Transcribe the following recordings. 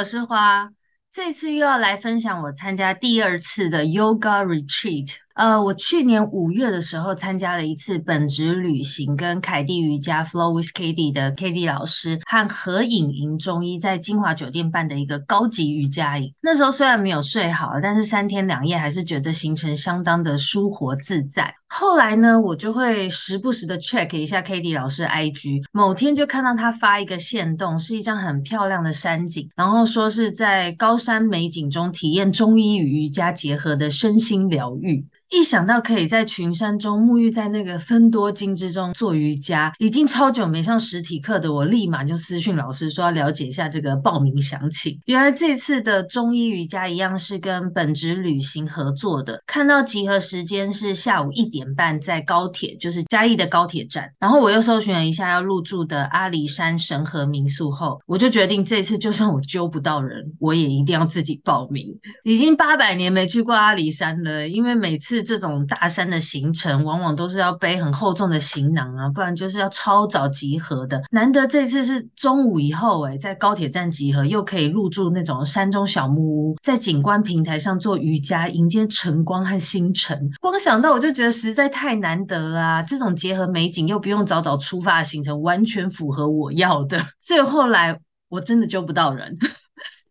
我是花，这次又要来分享我参加第二次的 Yoga Retreat。呃，我去年五月的时候参加了一次本职旅行，跟凯蒂瑜伽 Flow with Katie 的 Katie 老师和合影营中医在金华酒店办的一个高级瑜伽营。那时候虽然没有睡好，但是三天两夜还是觉得行程相当的舒活自在。后来呢，我就会时不时的 check 一下 Katie 老师 IG，某天就看到他发一个限动，是一张很漂亮的山景，然后说是在高山美景中体验中医与瑜伽结合的身心疗愈。一想到可以在群山中沐浴在那个芬多精之中做瑜伽，已经超久没上实体课的我，立马就私讯老师说要了解一下这个报名详情。原来这次的中医瑜伽一样是跟本职旅行合作的，看到集合时间是下午一点半，在高铁，就是嘉义的高铁站。然后我又搜寻了一下要入住的阿里山神和民宿后，我就决定这次就算我揪不到人，我也一定要自己报名。已经八百年没去过阿里山了，因为每次。这种大山的行程，往往都是要背很厚重的行囊啊，不然就是要超早集合的。难得这次是中午以后，诶，在高铁站集合，又可以入住那种山中小木屋，在景观平台上做瑜伽，迎接晨光和星辰。光想到我就觉得实在太难得啊！这种结合美景又不用早早出发的行程，完全符合我要的。所以后来我真的揪不到人。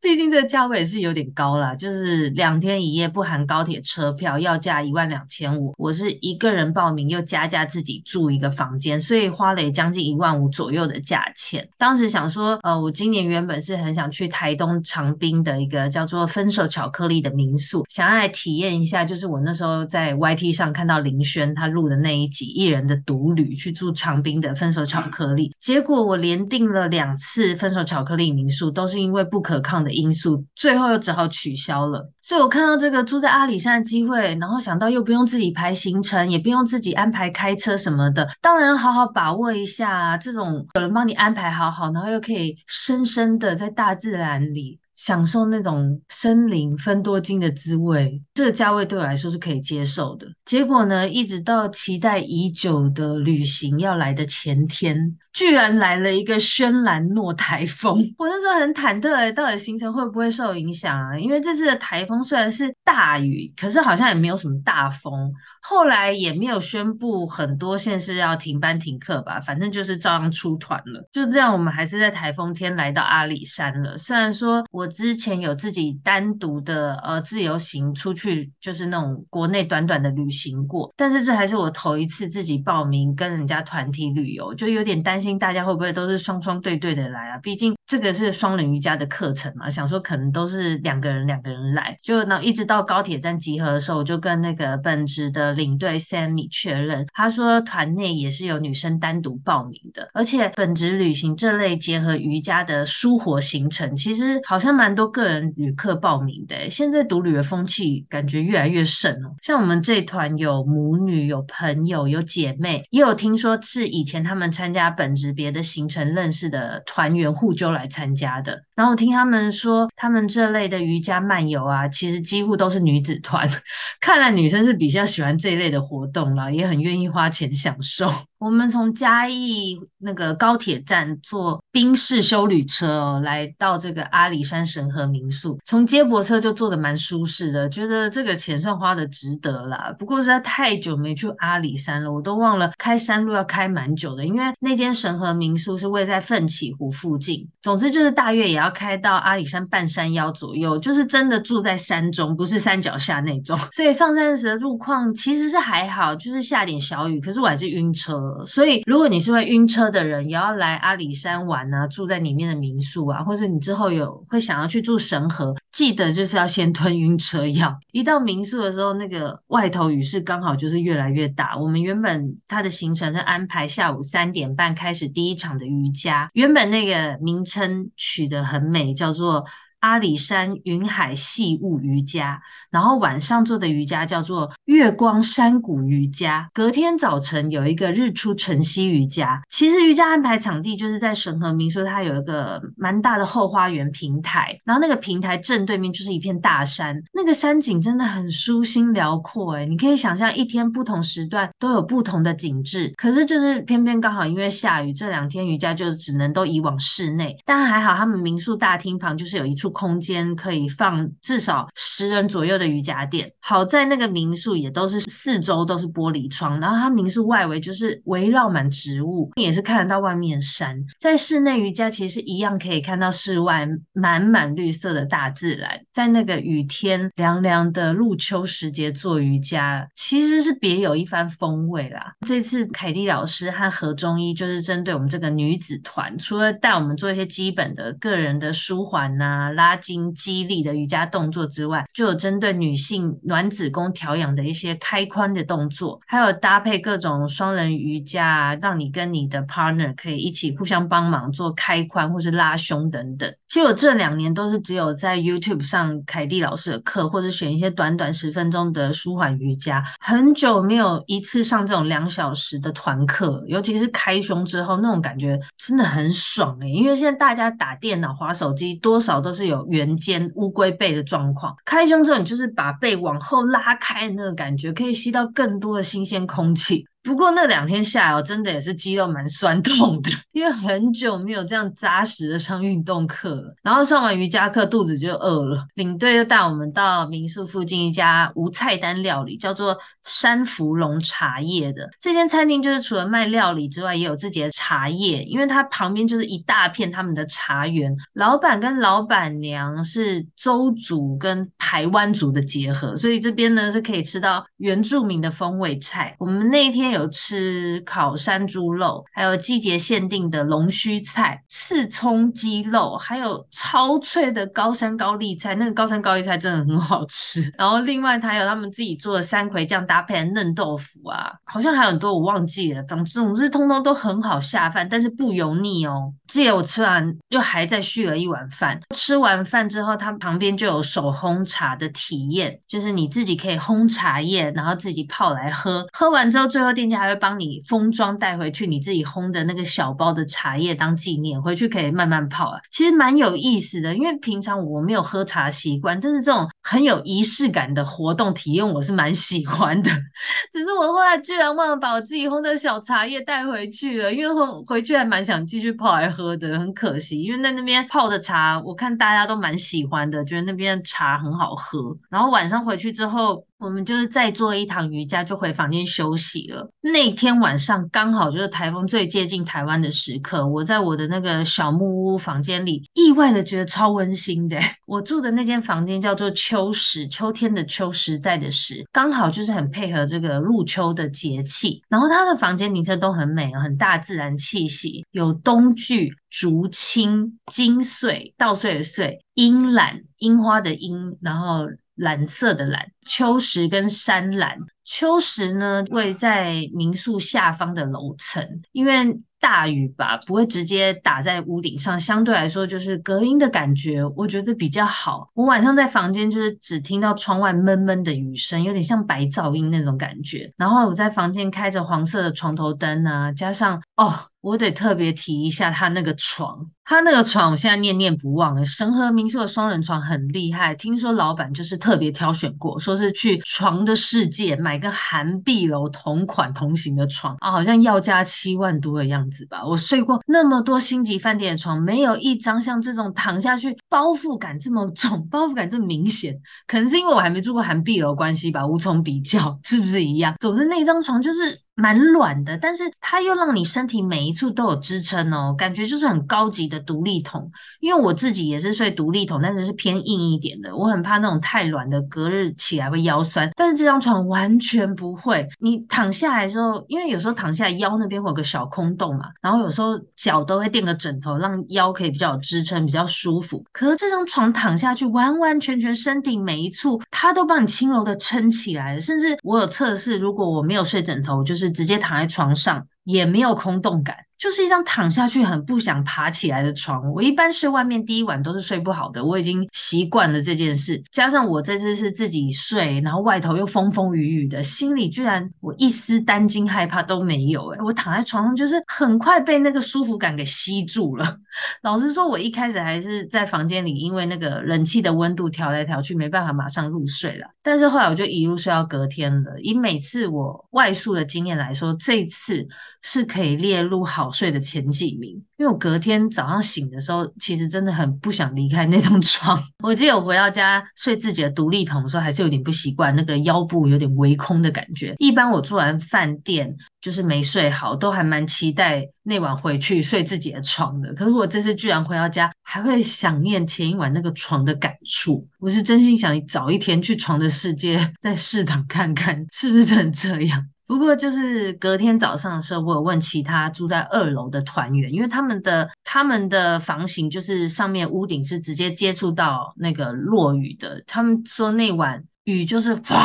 毕竟这个价位也是有点高啦，就是两天一夜不含高铁车票，要价一万两千五。我是一个人报名，又加价自己住一个房间，所以花了也将近一万五左右的价钱。当时想说，呃，我今年原本是很想去台东长滨的一个叫做“分手巧克力”的民宿，想要来体验一下，就是我那时候在 YT 上看到林轩他录的那一集一人的独旅去住长滨的“分手巧克力”，结果我连订了两次“分手巧克力”民宿，都是因为不可抗的因素，最后又只好取消了。所以我看到这个住在阿里山的机会，然后想到又不用自己排行程，也不用自己安排开车什么的，当然要好好把握一下，这种有人帮你安排好好，然后又可以深深的在大自然里。享受那种森林分多金的滋味，这个价位对我来说是可以接受的。结果呢，一直到期待已久的旅行要来的前天，居然来了一个轩岚诺台风。我那时候很忐忑欸，到底行程会不会受影响啊？因为这次的台风虽然是大雨，可是好像也没有什么大风。后来也没有宣布很多县市要停班停课吧，反正就是照样出团了。就这样，我们还是在台风天来到阿里山了。虽然说我。之前有自己单独的呃自由行出去，就是那种国内短短的旅行过，但是这还是我头一次自己报名跟人家团体旅游，就有点担心大家会不会都是双双对对的来啊？毕竟这个是双人瑜伽的课程嘛，想说可能都是两个人两个人来，就那一直到高铁站集合的时候，我就跟那个本职的领队 Sammy 确认，他说团内也是有女生单独报名的，而且本职旅行这类结合瑜伽的舒活行程，其实好像。蛮多个人旅客报名的，现在独旅的风气感觉越来越盛哦。像我们这团有母女、有朋友、有姐妹，也有听说是以前他们参加本职别的行程认识的团员互揪来参加的。然后我听他们说，他们这类的瑜伽漫游啊，其实几乎都是女子团。看来女生是比较喜欢这一类的活动了，也很愿意花钱享受。我们从嘉义那个高铁站坐宾士休旅车哦，来到这个阿里山神和民宿。从接驳车就坐得蛮舒适的，觉得这个钱算花的值得啦。不过实在太久没去阿里山了，我都忘了开山路要开蛮久的。因为那间神和民宿是位在奋起湖附近，总之就是大约也要开到阿里山半山腰左右，就是真的住在山中，不是山脚下那种。所以上山时的路况其实是还好，就是下点小雨，可是我还是晕车所以如果你是会晕车的人，也要来阿里山玩啊，住在里面的民宿啊，或者你之后有会想要去住神河，记得就是要先吞晕车药。一到民宿的时候，那个外头雨势刚好就是越来越大。我们原本它的行程是安排下午三点半开始第一场的瑜伽，原本那个名称取得很美，叫做。阿里山云海细雾瑜伽，然后晚上做的瑜伽叫做月光山谷瑜伽。隔天早晨有一个日出晨曦瑜伽。其实瑜伽安排场地就是在神和民宿，它有一个蛮大的后花园平台，然后那个平台正对面就是一片大山，那个山景真的很舒心辽阔诶，你可以想象一天不同时段都有不同的景致。可是就是偏偏刚好因为下雨，这两天瑜伽就只能都移往室内。但还好他们民宿大厅旁就是有一处。空间可以放至少十人左右的瑜伽垫。好在那个民宿也都是四周都是玻璃窗，然后它民宿外围就是围绕满植物，也是看得到外面山。在室内瑜伽其实一样可以看到室外满满绿色的大自然。在那个雨天凉凉的入秋时节做瑜伽，其实是别有一番风味啦。这次凯蒂老师和何中医就是针对我们这个女子团，除了带我们做一些基本的个人的舒缓呐、拉筋、肌力的瑜伽动作之外，就有针对女性暖子宫调养的一些开髋的动作，还有搭配各种双人瑜伽，让你跟你的 partner 可以一起互相帮忙做开髋或是拉胸等等。其实我这两年都是只有在 YouTube 上凯蒂老师的课，或者选一些短短十分钟的舒缓瑜伽，很久没有一次上这种两小时的团课，尤其是开胸之后那种感觉真的很爽诶、因为现在大家打电脑、滑手机，多少都是有。圆肩乌龟背的状况，开胸之后，你就是把背往后拉开那个感觉，可以吸到更多的新鲜空气。不过那两天下来，我真的也是肌肉蛮酸痛的，因为很久没有这样扎实的上运动课了。然后上完瑜伽课，肚子就饿了。领队又带我们到民宿附近一家无菜单料理，叫做山芙蓉茶叶的这间餐厅，就是除了卖料理之外，也有自己的茶叶。因为它旁边就是一大片他们的茶园，老板跟老板娘是周族跟台湾族的结合，所以这边呢是可以吃到原住民的风味菜。我们那一有吃烤山猪肉，还有季节限定的龙须菜、刺葱鸡肉，还有超脆的高山高丽菜。那个高山高丽菜真的很好吃。然后另外，还有他们自己做的山葵酱搭配嫩豆腐啊，好像还有很多我忘记了。总之，总之通通都很好下饭，但是不油腻哦。记得我吃完又还再续了一碗饭。吃完饭之后，他旁边就有手烘茶的体验，就是你自己可以烘茶叶，然后自己泡来喝。喝完之后，最后店家还会帮你封装带回去，你自己烘的那个小包的茶叶当纪念，回去可以慢慢泡啊。其实蛮有意思的，因为平常我没有喝茶习惯，但是这种很有仪式感的活动体验，我是蛮喜欢的。只是我后来居然忘了把我自己烘的小茶叶带回去了，因为回回去还蛮想继续泡来喝。的很可惜，因为在那边泡的茶，我看大家都蛮喜欢的，觉得那边茶很好喝。然后晚上回去之后，我们就是再做一堂瑜伽，就回房间休息了。那天晚上刚好就是台风最接近台湾的时刻，我在我的那个小木屋房间里，意外的觉得超温馨的。我住的那间房间叫做秋实，秋天的秋，实在的实，刚好就是很配合这个入秋的节气。然后它的房间名称都很美，很大自然气息，有冬菊、竹青、金穗、稻穗的穗、樱兰、樱花的樱，然后。蓝色的蓝，秋实跟山蓝。秋实呢，位在民宿下方的楼层，因为大雨吧，不会直接打在屋顶上，相对来说就是隔音的感觉，我觉得比较好。我晚上在房间就是只听到窗外闷闷的雨声，有点像白噪音那种感觉。然后我在房间开着黄色的床头灯啊，加上哦。我得特别提一下他那个床，他那个床我现在念念不忘了。神和民宿的双人床很厉害，听说老板就是特别挑选过，说是去床的世界买跟涵碧楼同款同型的床啊，好像要价七万多的样子吧。我睡过那么多星级饭店的床，没有一张像这种躺下去包覆感这么重，包覆感这么明显。可能是因为我还没住过涵碧楼关系吧，无从比较，是不是一样？总之那张床就是。蛮软的，但是它又让你身体每一处都有支撑哦，感觉就是很高级的独立桶。因为我自己也是睡独立桶，但是是偏硬一点的，我很怕那种太软的，隔日起来会腰酸。但是这张床完全不会，你躺下来的时候，因为有时候躺下来腰那边会有个小空洞嘛，然后有时候脚都会垫个枕头，让腰可以比较有支撑，比较舒服。可是这张床躺下去，完完全全身体每一处它都帮你轻柔的撑起来了，甚至我有测试，如果我没有睡枕头，就是。直接躺在床上，也没有空洞感。就是一张躺下去很不想爬起来的床。我一般睡外面第一晚都是睡不好的，我已经习惯了这件事。加上我这次是自己睡，然后外头又风风雨雨的，心里居然我一丝担惊害怕都没有。诶，我躺在床上就是很快被那个舒服感给吸住了。老实说，我一开始还是在房间里，因为那个冷气的温度调来调去，没办法马上入睡了。但是后来我就一路睡到隔天了。以每次我外宿的经验来说，这次是可以列入好睡的前几名，因为我隔天早上醒的时候，其实真的很不想离开那张 床。我记得我回到家睡自己的独立筒的时候，还是有点不习惯，那个腰部有点微空的感觉。一般我住完饭店就是没睡好，都还蛮期待那晚回去睡自己的床的。可是我这次居然回到家，还会想念前一晚那个床的感触。我是真心想早一天去床的世界再试躺看看，是不是真的这样。不过就是隔天早上的时候，我有问其他住在二楼的团员，因为他们的他们的房型就是上面屋顶是直接接触到那个落雨的，他们说那晚雨就是哗，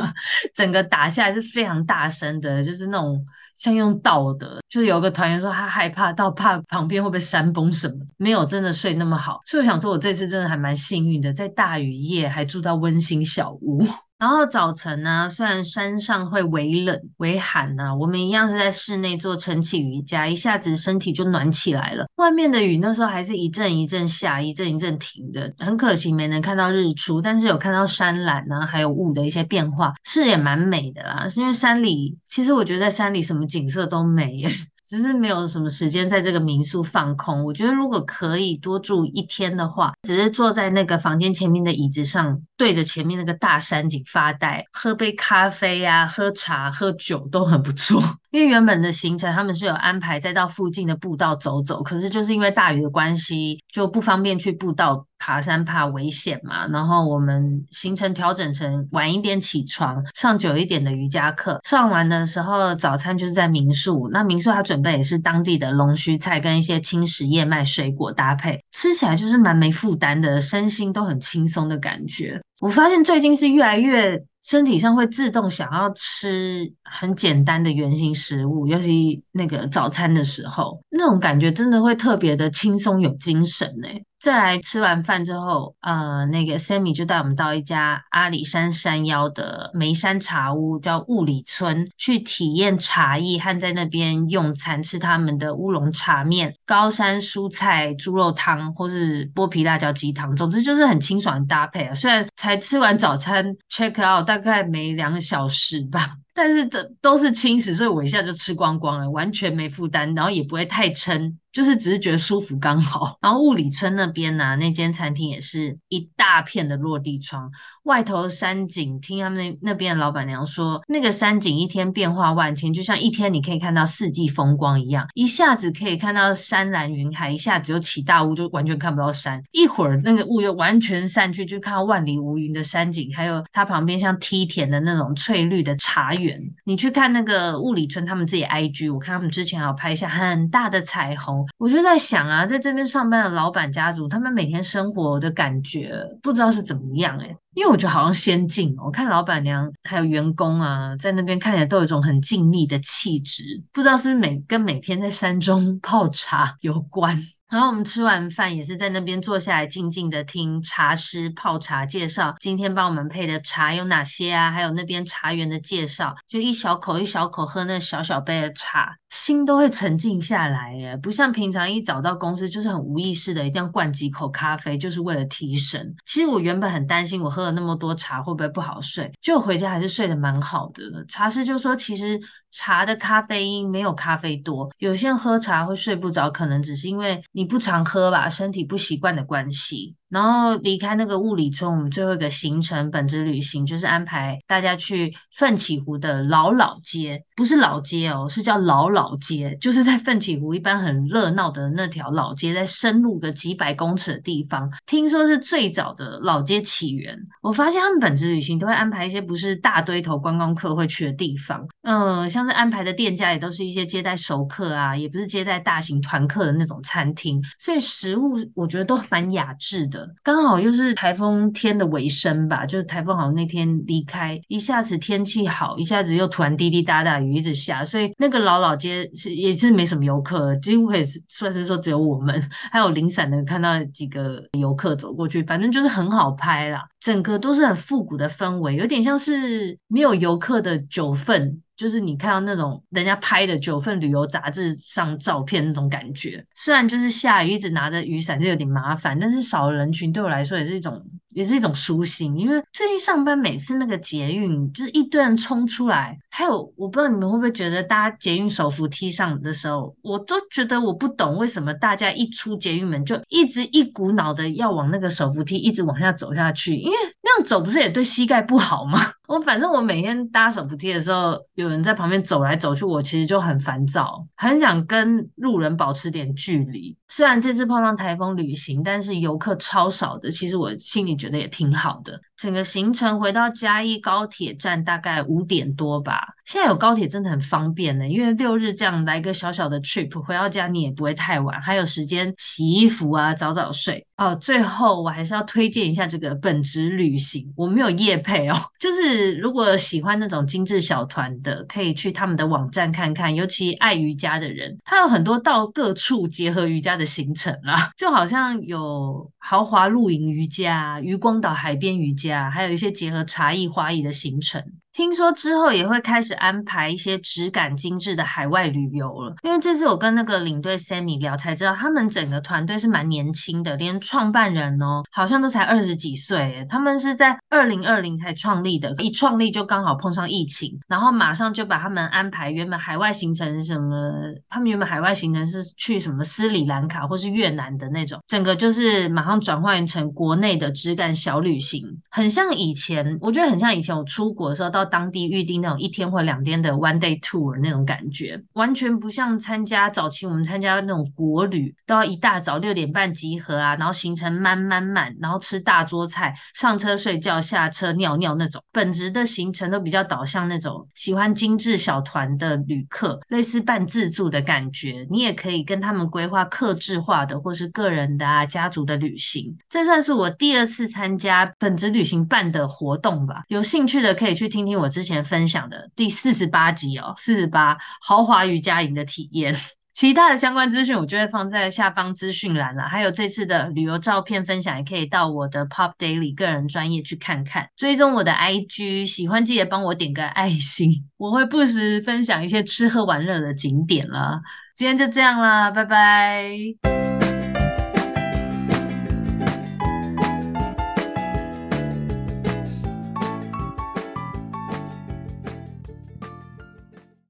整个打下来是非常大声的，就是那种像用倒的。就是有个团员说他害怕到怕旁边会不会山崩什么，没有真的睡那么好。所以我想说，我这次真的还蛮幸运的，在大雨夜还住到温馨小屋。然后早晨呢，虽然山上会微冷微寒呐，我们一样是在室内做晨起瑜伽，一下子身体就暖起来了。外面的雨那时候还是一阵一阵下，一阵一阵停的，很可惜没能看到日出，但是有看到山岚呢，还有雾的一些变化，是也蛮美的啦。是因为山里，其实我觉得在山里什么景色都美耶。只是没有什么时间在这个民宿放空。我觉得如果可以多住一天的话，只是坐在那个房间前面的椅子上，对着前面那个大山景发呆，喝杯咖啡呀、啊，喝茶、喝酒都很不错。因为原本的行程他们是有安排再到附近的步道走走，可是就是因为大雨的关系，就不方便去步道爬山，怕危险嘛。然后我们行程调整成晚一点起床，上久一点的瑜伽课。上完的时候，早餐就是在民宿。那民宿它准备也是当地的龙须菜跟一些轻食燕麦水果搭配，吃起来就是蛮没负担的，身心都很轻松的感觉。我发现最近是越来越。身体上会自动想要吃很简单的原型食物，尤其那个早餐的时候，那种感觉真的会特别的轻松有精神欸。再来吃完饭之后，呃，那个 Sammy 就带我们到一家阿里山山腰的梅山茶屋，叫雾里村，去体验茶艺和在那边用餐，吃他们的乌龙茶面、高山蔬菜猪肉汤，或是剥皮辣椒鸡汤。总之就是很清爽的搭配啊。虽然才吃完早餐，check out 大概没两小时吧。但是这都是轻食，所以我一下就吃光光了，完全没负担，然后也不会太撑，就是只是觉得舒服刚好。然后雾里村那边呢、那间餐厅也是一大片的落地窗，外头山景，听他们那那边的老板娘说，那个山景一天变化万千，就像一天你可以看到四季风光一样，一下子可以看到山岚云海，一下子又起大雾，就完全看不到山，一会儿那个雾又完全散去，就看到万里无云的山景，还有它旁边像梯田的那种翠绿的茶园。你去看那个雾里村他们自己 IG，我看他们之前还有拍一下很大的彩虹，我就在想啊，在这边上班的老板家族，他们每天生活的感觉不知道是怎么样诶，因为我觉得好像先进，我看老板娘还有员工啊，在那边看起来都有一种很静谧的气质，不知道是不是每跟每天在山中 泡茶有关。然后我们吃完饭也是在那边坐下来，静静的听茶师泡茶介绍今天帮我们配的茶有哪些啊，还有那边茶园的介绍，就一小口一小口喝那小小杯的茶，心都会沉静下来耶。不像平常一早到公司就是很无意识的一定要灌几口咖啡，就是为了提神。其实我原本很担心我喝了那么多茶会不会不好睡，就回家还是睡得蛮好的。茶师就说，其实茶的咖啡因没有咖啡多，有些人喝茶会睡不着，可能只是因为你。你不常喝吧，身体不习惯的关系。然后离开那个雾里村，我们最后一个行程本职旅行就是安排大家去奋起湖的老老街，不是老街哦，是叫老老街，就是在奋起湖一般很热闹的那条老街，在深入个几百公尺的地方，听说是最早的老街起源。我发现他们本职旅行都会安排一些不是大堆头观光客会去的地方，嗯、像是安排的店家也都是一些接待熟客啊，也不是接待大型团客的那种餐厅，所以食物我觉得都蛮雅致的。刚好又是台风天的尾声吧，就是台风好像那天离开，一下子天气好，一下子又突然滴滴答答雨一直下，所以那个老老街是也是没什么游客，几乎可以算是说只有我们，还有零散的看到几个游客走过去，反正就是很好拍啦，整个都是很复古的氛围，有点像是没有游客的九份。就是你看到那种人家拍的九份旅游杂志上照片那种感觉，虽然就是下雨一直拿着雨伞是有点麻烦，但是少了人群对我来说也是一种。也是一种舒心，因为最近上班每次那个捷运就是一堆人冲出来，还有我不知道你们会不会觉得搭捷运手扶梯上的时候，我都觉得我不懂为什么大家一出捷运门就一直一股脑的要往那个手扶梯一直往下走下去，因为那样走不是也对膝盖不好吗？我反正我每天搭手扶梯的时候，有人在旁边走来走去，我其实就很烦躁，很想跟路人保持点距离。虽然这次碰上台风旅行，但是游客超少的，其实我心里觉得也挺好的。整个行程回到嘉义高铁站大概五点多吧。现在有高铁真的很方便呢，因为六日这样来个小小的 trip 回到家你也不会太晚，还有时间洗衣服啊，早早睡。哦，最后我还是要推荐一下这个本职旅行，我没有业配哦，就是如果喜欢那种精致小团的，可以去他们的网站看看，尤其爱瑜伽的人，他有很多到各处结合瑜伽的行程啦，就好像有豪华露营瑜伽、渔光岛海边瑜伽。还有一些结合茶艺、花艺的行程。听说之后也会开始安排一些质感精致的海外旅游了，因为这次我跟那个领队 Sammy 聊才知道，他们整个团队是蛮年轻的，连创办人哦好像都才二十几岁。他们是在二零二零才创立的，一创立就刚好碰上疫情，然后马上就把他们安排原本海外行程什么，他们原本海外行程是去什么斯里兰卡或是越南的那种，整个就是马上转换成国内的质感小旅行，很像以前，我觉得很像以前我出国的时候到。当地预定那种一天或两天的 one day tour 那种感觉，完全不像参加早期我们参加那种国旅，都要一大早六点半集合啊，然后行程慢慢慢，然后吃大桌菜，上车睡觉，下车尿尿那种。本职的行程都比较导向那种喜欢精致小团的旅客，类似半自助的感觉。你也可以跟他们规划客制化的或是个人的啊家族的旅行。这算是我第二次参加本职旅行办的活动吧。有兴趣的可以去听听。我之前分享的第四十八集哦，四十八豪华瑜伽营的体验，其他的相关资讯我就会放在下方资讯栏了。还有这次的旅游照片分享，也可以到我的 Pop Daily 个人专业去看看。追踪我的 IG，喜欢记得帮我点个爱心，我会不时分享一些吃喝玩乐的景点了。今天就这样啦，拜拜。